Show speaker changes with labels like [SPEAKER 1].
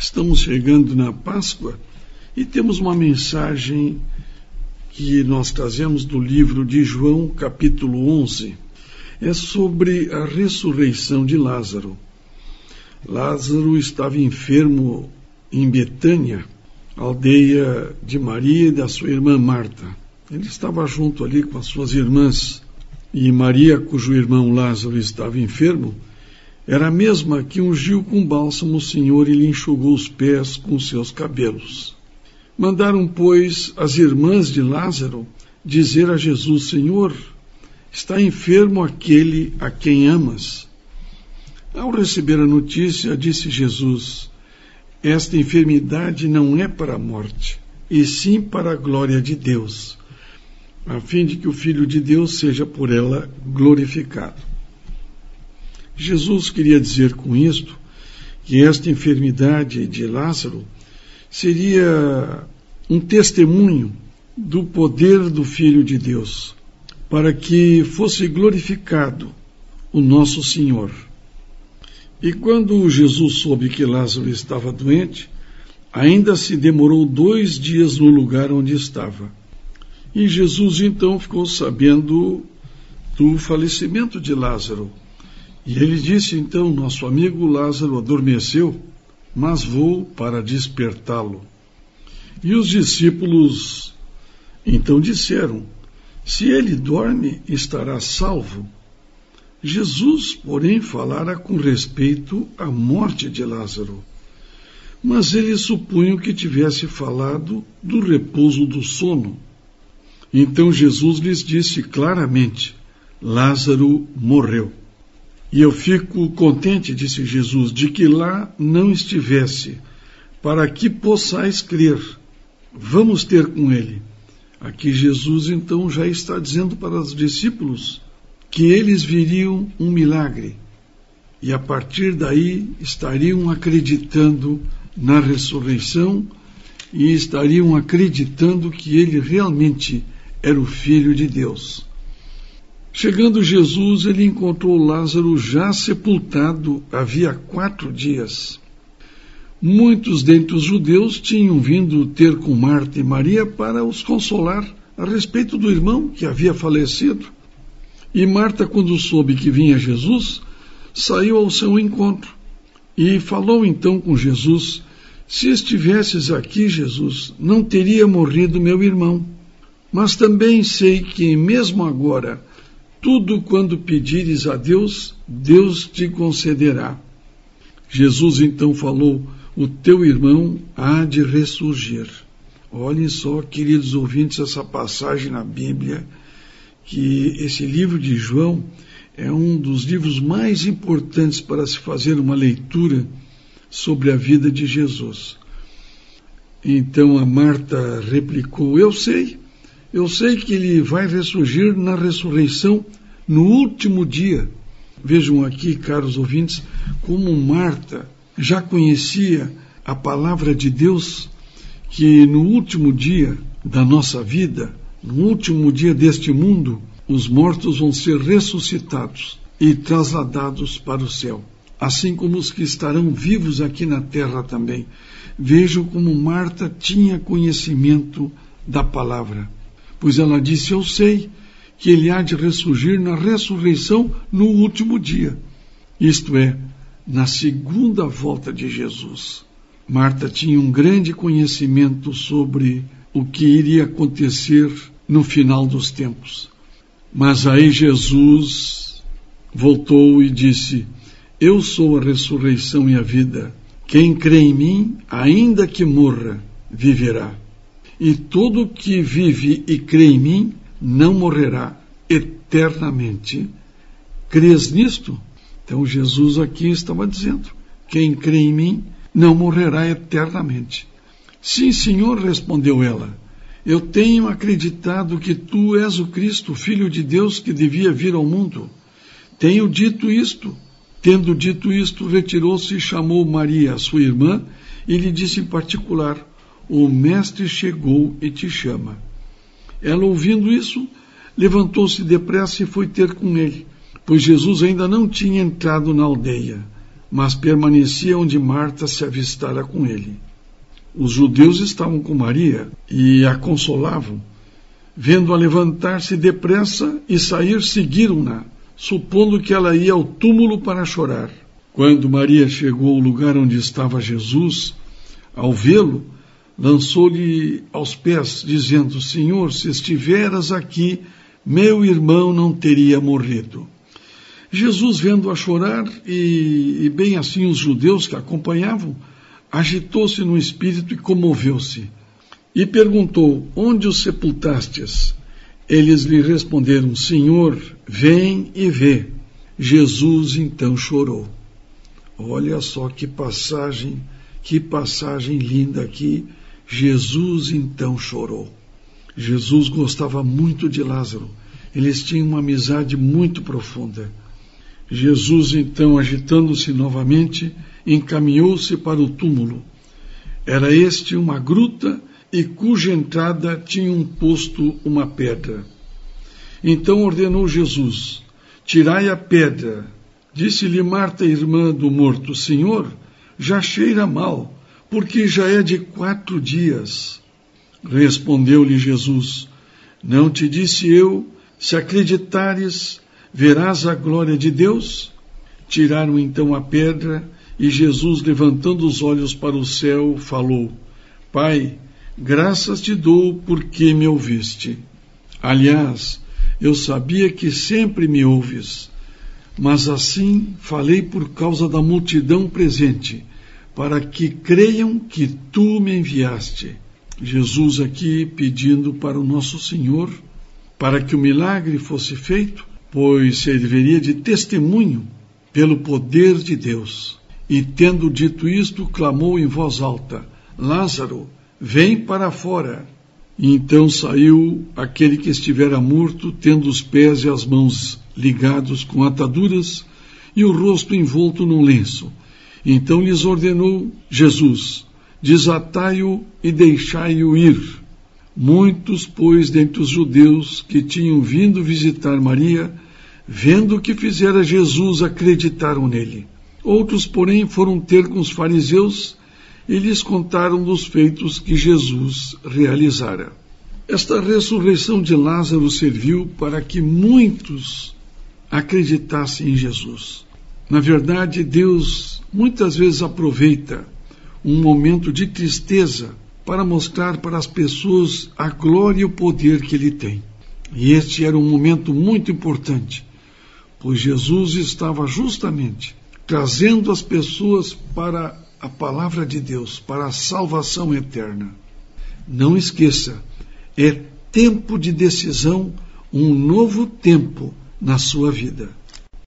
[SPEAKER 1] Estamos chegando na Páscoa e temos uma mensagem que nós trazemos do livro de João, capítulo 11. É sobre a ressurreição de Lázaro. Lázaro estava enfermo em Betânia, aldeia de Maria e da sua irmã Marta. Ele estava junto ali com as suas irmãs. E Maria, cujo irmão Lázaro estava enfermo, era a mesma que ungiu com bálsamo o Senhor e lhe enxugou os pés com seus cabelos. Mandaram, pois, as irmãs de Lázaro dizer a Jesus: Senhor, está enfermo aquele a quem amas. Ao receber a notícia, disse Jesus: Esta enfermidade não é para a morte, e sim para a glória de Deus, a fim de que o Filho de Deus seja por ela glorificado. Jesus queria dizer com isto que esta enfermidade de Lázaro seria um testemunho do poder do Filho de Deus, para que fosse glorificado o nosso Senhor. E quando Jesus soube que Lázaro estava doente, ainda se demorou dois dias no lugar onde estava. E Jesus então ficou sabendo do falecimento de Lázaro. E ele disse então: Nosso amigo Lázaro adormeceu, mas vou para despertá-lo. E os discípulos então disseram: Se ele dorme, estará salvo. Jesus, porém, falara com respeito à morte de Lázaro. Mas eles supunham que tivesse falado do repouso do sono. Então Jesus lhes disse claramente: Lázaro morreu. E eu fico contente, disse Jesus, de que lá não estivesse, para que possais crer. Vamos ter com ele. Aqui Jesus então já está dizendo para os discípulos que eles viriam um milagre e a partir daí estariam acreditando na ressurreição e estariam acreditando que ele realmente era o Filho de Deus. Chegando Jesus, ele encontrou Lázaro já sepultado havia quatro dias. Muitos dentre os judeus tinham vindo ter com Marta e Maria para os consolar a respeito do irmão que havia falecido. E Marta, quando soube que vinha Jesus, saiu ao seu encontro e falou então com Jesus: Se estivesses aqui, Jesus, não teria morrido meu irmão. Mas também sei que, mesmo agora, tudo quando pedires a Deus, Deus te concederá. Jesus então falou: O teu irmão há de ressurgir. Olhem só, queridos ouvintes, essa passagem na Bíblia, que esse livro de João é um dos livros mais importantes para se fazer uma leitura sobre a vida de Jesus. Então a Marta replicou: Eu sei eu sei que ele vai ressurgir na ressurreição no último dia. Vejam aqui, caros ouvintes, como Marta já conhecia a palavra de Deus, que no último dia da nossa vida, no último dia deste mundo, os mortos vão ser ressuscitados e trasladados para o céu, assim como os que estarão vivos aqui na terra também. Vejam como Marta tinha conhecimento da palavra pois ela disse: Eu sei que ele há de ressurgir na ressurreição no último dia, isto é, na segunda volta de Jesus. Marta tinha um grande conhecimento sobre o que iria acontecer no final dos tempos. Mas aí Jesus voltou e disse: Eu sou a ressurreição e a vida. Quem crê em mim, ainda que morra, viverá e todo que vive e crê em mim não morrerá eternamente. Crês nisto? Então Jesus aqui estava dizendo: quem crê em mim não morrerá eternamente. Sim, Senhor, respondeu ela. Eu tenho acreditado que tu és o Cristo, Filho de Deus, que devia vir ao mundo. Tenho dito isto. Tendo dito isto, retirou-se e chamou Maria, sua irmã, e lhe disse em particular: o mestre chegou e te chama. Ela, ouvindo isso, levantou-se depressa e foi ter com ele, pois Jesus ainda não tinha entrado na aldeia. mas permanecia onde Marta se avistara com ele. Os judeus estavam com Maria e a consolavam. Vendo-a levantar-se depressa e sair, seguiram-na, supondo que ela ia ao túmulo para chorar. Quando Maria chegou ao lugar onde estava Jesus, ao vê-lo, lançou-lhe aos pés, dizendo: Senhor, se estiveras aqui, meu irmão não teria morrido. Jesus, vendo-a chorar, e, e bem assim os judeus que a acompanhavam, agitou-se no espírito e comoveu-se. E perguntou: Onde o sepultastes? Eles lhe responderam: Senhor, vem e vê. Jesus então chorou. Olha só que passagem, que passagem linda aqui. Jesus então chorou. Jesus gostava muito de Lázaro. Eles tinham uma amizade muito profunda. Jesus, então, agitando-se novamente, encaminhou-se para o túmulo. Era este uma gruta e cuja entrada tinha um posto uma pedra. Então ordenou Jesus: Tirai a pedra. Disse-lhe Marta, irmã do morto: Senhor, já cheira mal, porque já é de quatro dias. Respondeu-lhe Jesus: Não te disse eu, se acreditares, verás a glória de Deus? Tiraram então a pedra e Jesus, levantando os olhos para o céu, falou: Pai, graças te dou porque me ouviste. Aliás, eu sabia que sempre me ouves, mas assim falei por causa da multidão presente, para que creiam que tu me enviaste. Jesus aqui pedindo para o nosso Senhor, para que o milagre fosse feito, pois serviria de testemunho pelo poder de Deus. E tendo dito isto, clamou em voz alta: Lázaro, vem para fora. Então saiu aquele que estivera morto, tendo os pés e as mãos ligados com ataduras e o rosto envolto num lenço. Então lhes ordenou Jesus: Desatai-o e deixai-o ir. Muitos, pois, dentre os judeus que tinham vindo visitar Maria, vendo o que fizera Jesus, acreditaram nele. Outros, porém, foram ter com os fariseus e lhes contaram dos feitos que Jesus realizara. Esta ressurreição de Lázaro serviu para que muitos acreditassem em Jesus. Na verdade, Deus muitas vezes aproveita um momento de tristeza para mostrar para as pessoas a glória e o poder que ele tem. E este era um momento muito importante, pois Jesus estava justamente trazendo as pessoas para a palavra de Deus, para a salvação eterna. Não esqueça, é tempo de decisão, um novo tempo na sua vida.